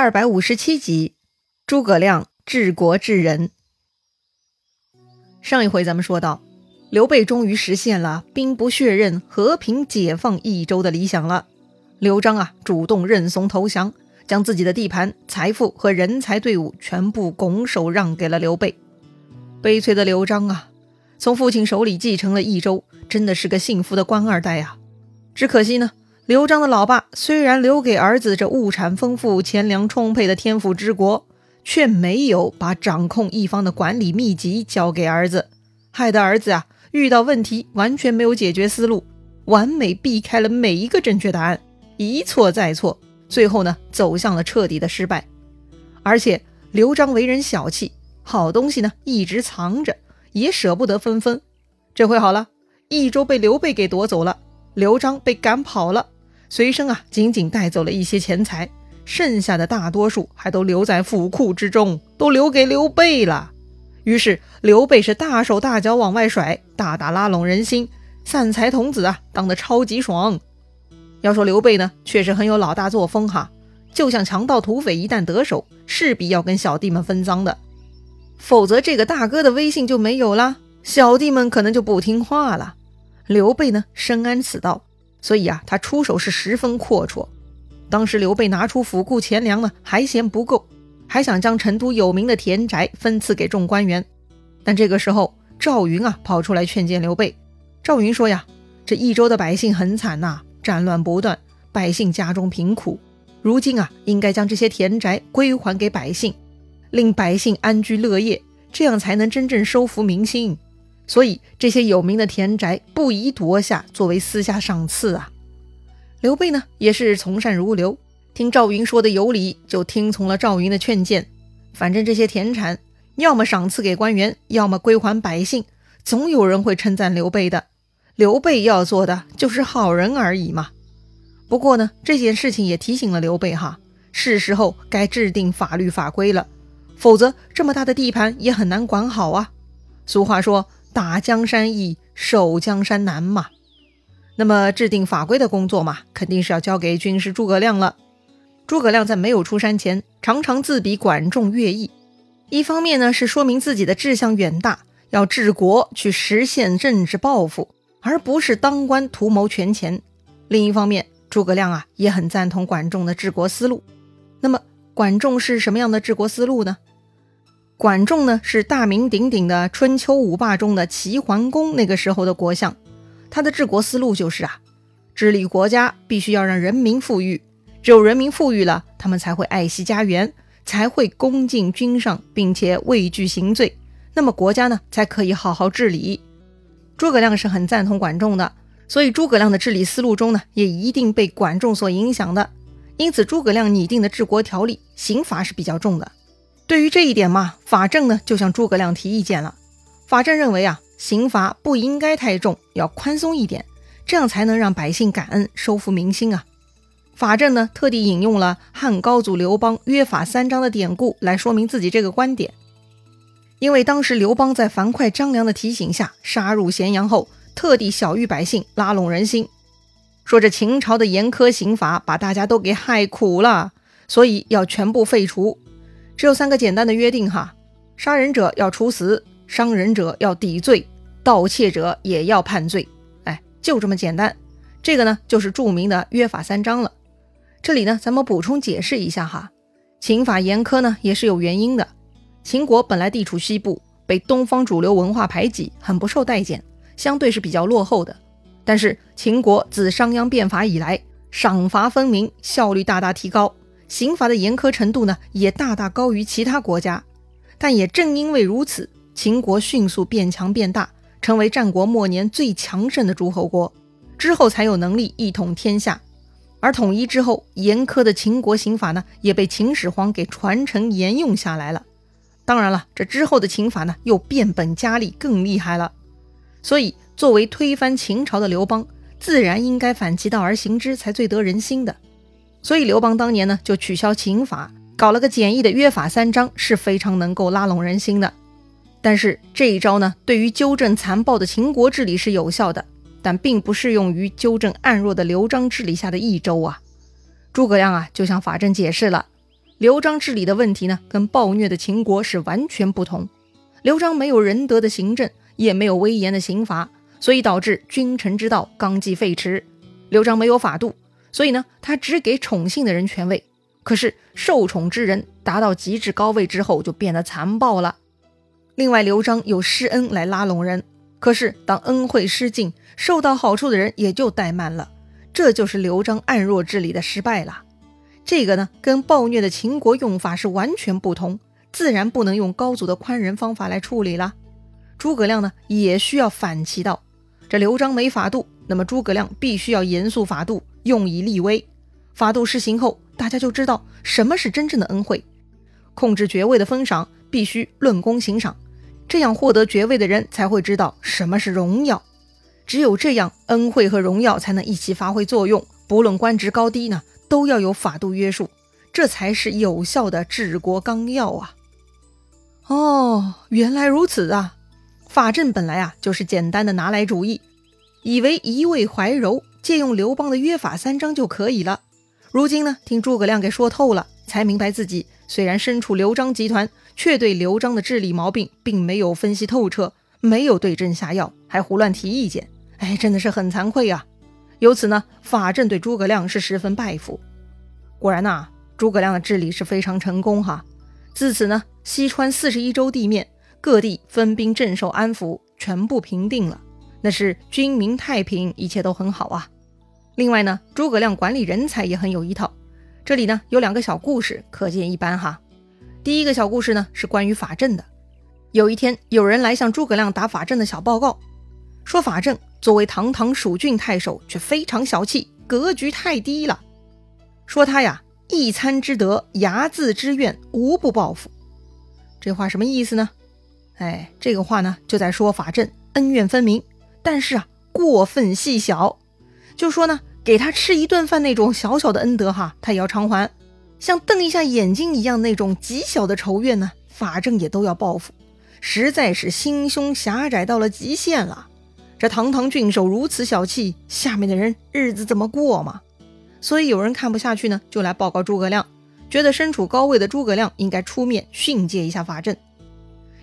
二百五十七集，诸葛亮治国治人。上一回咱们说到，刘备终于实现了兵不血刃、和平解放益州的理想了。刘璋啊，主动认怂投降，将自己的地盘、财富和人才队伍全部拱手让给了刘备。悲催的刘璋啊，从父亲手里继承了益州，真的是个幸福的官二代啊！只可惜呢。刘璋的老爸虽然留给儿子这物产丰富、钱粮充沛的天府之国，却没有把掌控一方的管理秘籍交给儿子，害得儿子啊遇到问题完全没有解决思路，完美避开了每一个正确答案，一错再错，最后呢走向了彻底的失败。而且刘璋为人小气，好东西呢一直藏着，也舍不得分分。这回好了，益州被刘备给夺走了，刘璋被赶跑了。随身啊，仅仅带走了一些钱财，剩下的大多数还都留在府库之中，都留给刘备了。于是刘备是大手大脚往外甩，大大拉拢人心，散财童子啊，当得超级爽。要说刘备呢，确实很有老大作风哈，就像强盗土匪一旦得手，势必要跟小弟们分赃的，否则这个大哥的威信就没有了，小弟们可能就不听话了。刘备呢，深谙此道。所以啊，他出手是十分阔绰。当时刘备拿出府库钱粮呢，还嫌不够，还想将成都有名的田宅分赐给众官员。但这个时候，赵云啊跑出来劝谏刘备。赵云说呀：“这益州的百姓很惨呐，战乱不断，百姓家中贫苦。如今啊，应该将这些田宅归还给百姓，令百姓安居乐业，这样才能真正收服民心。”所以这些有名的田宅不宜夺下作为私下赏赐啊。刘备呢也是从善如流，听赵云说的有理，就听从了赵云的劝谏。反正这些田产要么赏赐给官员，要么归还百姓，总有人会称赞刘备的。刘备要做的就是好人而已嘛。不过呢，这件事情也提醒了刘备哈，是时候该制定法律法规了，否则这么大的地盘也很难管好啊。俗话说。打江山易，守江山难嘛。那么制定法规的工作嘛，肯定是要交给军师诸葛亮了。诸葛亮在没有出山前，常常自比管仲、乐毅。一方面呢，是说明自己的志向远大，要治国去实现政治抱负，而不是当官图谋权钱。另一方面，诸葛亮啊，也很赞同管仲的治国思路。那么，管仲是什么样的治国思路呢？管仲呢是大名鼎鼎的春秋五霸中的齐桓公那个时候的国相，他的治国思路就是啊，治理国家必须要让人民富裕，只有人民富裕了，他们才会爱惜家园，才会恭敬君上，并且畏惧刑罪，那么国家呢才可以好好治理。诸葛亮是很赞同管仲的，所以诸葛亮的治理思路中呢，也一定被管仲所影响的，因此诸葛亮拟定的治国条例刑罚是比较重的。对于这一点嘛，法正呢就向诸葛亮提意见了。法正认为啊，刑罚不应该太重，要宽松一点，这样才能让百姓感恩，收复民心啊。法正呢特地引用了汉高祖刘邦约法三章的典故来说明自己这个观点。因为当时刘邦在樊哙、张良的提醒下杀入咸阳后，特地晓谕百姓，拉拢人心，说这秦朝的严苛刑罚把大家都给害苦了，所以要全部废除。只有三个简单的约定哈：杀人者要处死，伤人者要抵罪，盗窃者也要判罪。哎，就这么简单。这个呢，就是著名的约法三章了。这里呢，咱们补充解释一下哈。秦法严苛呢，也是有原因的。秦国本来地处西部，被东方主流文化排挤，很不受待见，相对是比较落后的。但是秦国自商鞅变法以来，赏罚分明，效率大大提高。刑罚的严苛程度呢，也大大高于其他国家，但也正因为如此，秦国迅速变强变大，成为战国末年最强盛的诸侯国，之后才有能力一统天下。而统一之后，严苛的秦国刑法呢，也被秦始皇给传承沿用下来了。当然了，这之后的秦法呢，又变本加厉，更厉害了。所以，作为推翻秦朝的刘邦，自然应该反其道而行之，才最得人心的。所以刘邦当年呢，就取消秦法，搞了个简易的约法三章，是非常能够拉拢人心的。但是这一招呢，对于纠正残暴的秦国治理是有效的，但并不适用于纠正暗弱的刘璋治理下的益州啊。诸葛亮啊，就向法正解释了，刘璋治理的问题呢，跟暴虐的秦国是完全不同。刘璋没有仁德的行政，也没有威严的刑罚，所以导致君臣之道纲纪废弛。刘璋没有法度，所以呢，他只给宠幸的人权位。可是受宠之人达到极致高位之后，就变得残暴了。另外，刘璋有施恩来拉拢人，可是当恩惠失尽，受到好处的人也就怠慢了。这就是刘璋暗弱治理的失败了。这个呢，跟暴虐的秦国用法是完全不同，自然不能用高祖的宽仁方法来处理了。诸葛亮呢，也需要反其道。这刘璋没法度，那么诸葛亮必须要严肃法度，用以立威。法度施行后，大家就知道什么是真正的恩惠。控制爵位的封赏必须论功行赏，这样获得爵位的人才会知道什么是荣耀。只有这样，恩惠和荣耀才能一起发挥作用。不论官职高低呢。都要有法度约束，这才是有效的治国纲要啊！哦，原来如此啊！法正本来啊就是简单的拿来主义，以为一味怀柔，借用刘邦的约法三章就可以了。如今呢，听诸葛亮给说透了，才明白自己虽然身处刘璋集团，却对刘璋的治理毛病并没有分析透彻，没有对症下药，还胡乱提意见。哎，真的是很惭愧啊！由此呢，法正对诸葛亮是十分拜服。果然呐，诸葛亮的治理是非常成功哈。自此呢，西川四十一州地面各地分兵镇守安抚，全部平定了，那是军民太平，一切都很好啊。另外呢，诸葛亮管理人才也很有一套。这里呢有两个小故事，可见一斑哈。第一个小故事呢是关于法正的。有一天，有人来向诸葛亮打法正的小报告，说法正。作为堂堂蜀郡太守，却非常小气，格局太低了。说他呀，一餐之德，睚眦之怨，无不报复。这话什么意思呢？哎，这个话呢，就在说法正恩怨分明，但是啊，过分细小。就说呢，给他吃一顿饭那种小小的恩德哈，他也要偿还；像瞪一下眼睛一样那种极小的仇怨呢，法正也都要报复。实在是心胸狭窄到了极限了。这堂堂郡守如此小气，下面的人日子怎么过嘛？所以有人看不下去呢，就来报告诸葛亮，觉得身处高位的诸葛亮应该出面训诫一下法正。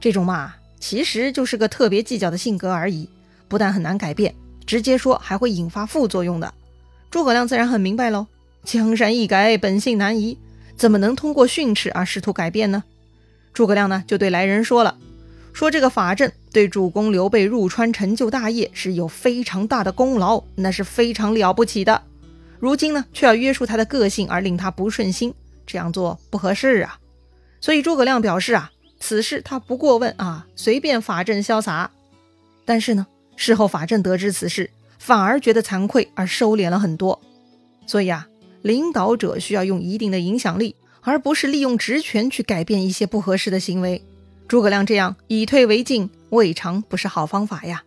这种嘛，其实就是个特别计较的性格而已，不但很难改变，直接说还会引发副作用的。诸葛亮自然很明白喽，江山易改，本性难移，怎么能通过训斥而试图改变呢？诸葛亮呢，就对来人说了。说这个法阵对主公刘备入川成就大业是有非常大的功劳，那是非常了不起的。如今呢，却要约束他的个性而令他不顺心，这样做不合适啊。所以诸葛亮表示啊，此事他不过问啊，随便法阵潇洒。但是呢，事后法正得知此事，反而觉得惭愧而收敛了很多。所以啊，领导者需要用一定的影响力，而不是利用职权去改变一些不合适的行为。诸葛亮这样以退为进，未尝不是好方法呀。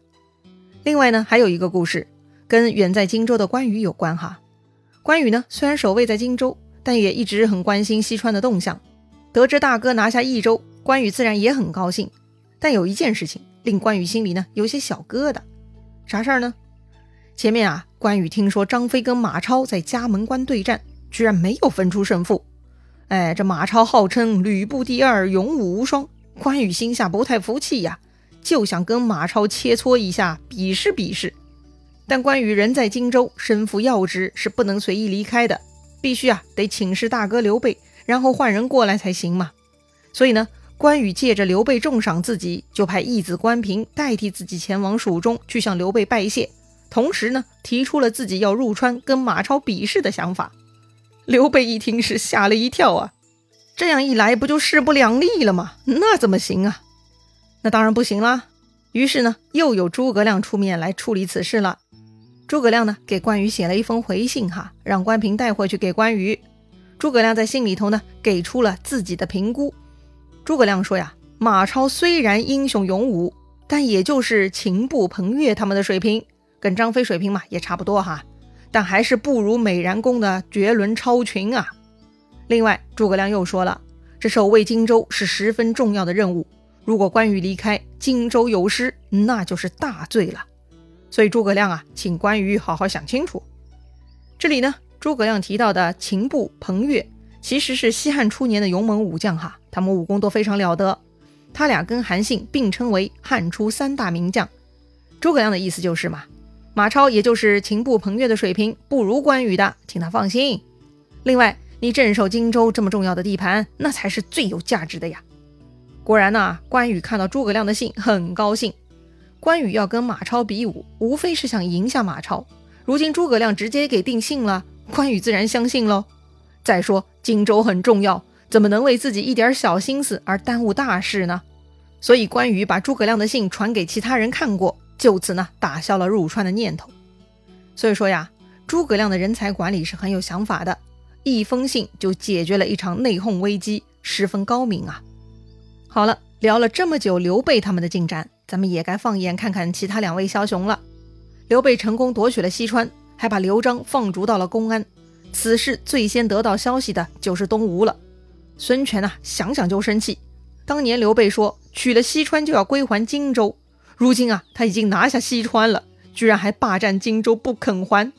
另外呢，还有一个故事，跟远在荆州的关羽有关哈。关羽呢，虽然守卫在荆州，但也一直很关心西川的动向。得知大哥拿下益州，关羽自然也很高兴。但有一件事情令关羽心里呢有些小疙瘩，啥事儿呢？前面啊，关羽听说张飞跟马超在嘉门关对战，居然没有分出胜负。哎，这马超号称吕布第二，勇武无双。关羽心下不太服气呀，就想跟马超切磋一下，比试比试。但关羽人在荆州，身负要职，是不能随意离开的，必须啊得请示大哥刘备，然后换人过来才行嘛。所以呢，关羽借着刘备重赏自己，就派义子关平代替自己前往蜀中去向刘备拜谢，同时呢，提出了自己要入川跟马超比试的想法。刘备一听是吓了一跳啊。这样一来，不就势不两立了吗？那怎么行啊？那当然不行啦。于是呢，又有诸葛亮出面来处理此事了。诸葛亮呢，给关羽写了一封回信，哈，让关平带回去给关羽。诸葛亮在信里头呢，给出了自己的评估。诸葛亮说呀，马超虽然英雄勇武，但也就是秦布、彭越他们的水平，跟张飞水平嘛也差不多哈，但还是不如美髯公的绝伦超群啊。另外，诸葛亮又说了，这守卫荆州是十分重要的任务。如果关羽离开，荆州有失，那就是大罪了。所以诸葛亮啊，请关羽好好想清楚。这里呢，诸葛亮提到的秦布、彭越，其实是西汉初年的勇猛武将哈，他们武功都非常了得。他俩跟韩信并称为汉初三大名将。诸葛亮的意思就是嘛，马超也就是秦部彭越的水平不如关羽的，请他放心。另外，你镇守荆州这么重要的地盘，那才是最有价值的呀。果然呐，关羽看到诸葛亮的信很高兴。关羽要跟马超比武，无非是想赢下马超。如今诸葛亮直接给定性了，关羽自然相信喽。再说荆州很重要。怎么能为自己一点小心思而耽误大事呢？所以关羽把诸葛亮的信传给其他人看过，就此呢打消了入川的念头。所以说呀，诸葛亮的人才管理是很有想法的，一封信就解决了一场内讧危机，十分高明啊。好了，聊了这么久刘备他们的进展，咱们也该放眼看看其他两位枭雄了。刘备成功夺取了西川，还把刘璋放逐到了公安。此事最先得到消息的就是东吴了。孙权呐，想想就生气。当年刘备说取了西川就要归还荆州，如今啊，他已经拿下西川了，居然还霸占荆州不肯还。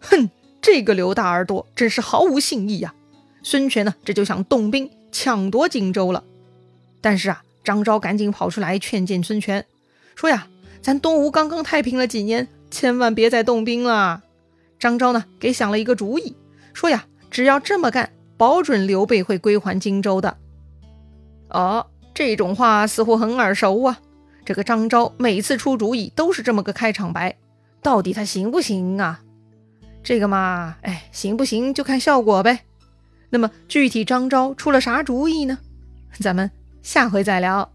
哼，这个刘大耳朵真是毫无信义呀！孙权呢，这就想动兵抢夺荆州了。但是啊，张昭赶紧跑出来劝谏孙权，说呀，咱东吴刚刚太平了几年，千万别再动兵了。张昭呢，给想了一个主意，说呀，只要这么干。保准刘备会归还荆州的。哦，这种话似乎很耳熟啊！这个张昭每次出主意都是这么个开场白，到底他行不行啊？这个嘛，哎，行不行就看效果呗。那么具体张昭出了啥主意呢？咱们下回再聊。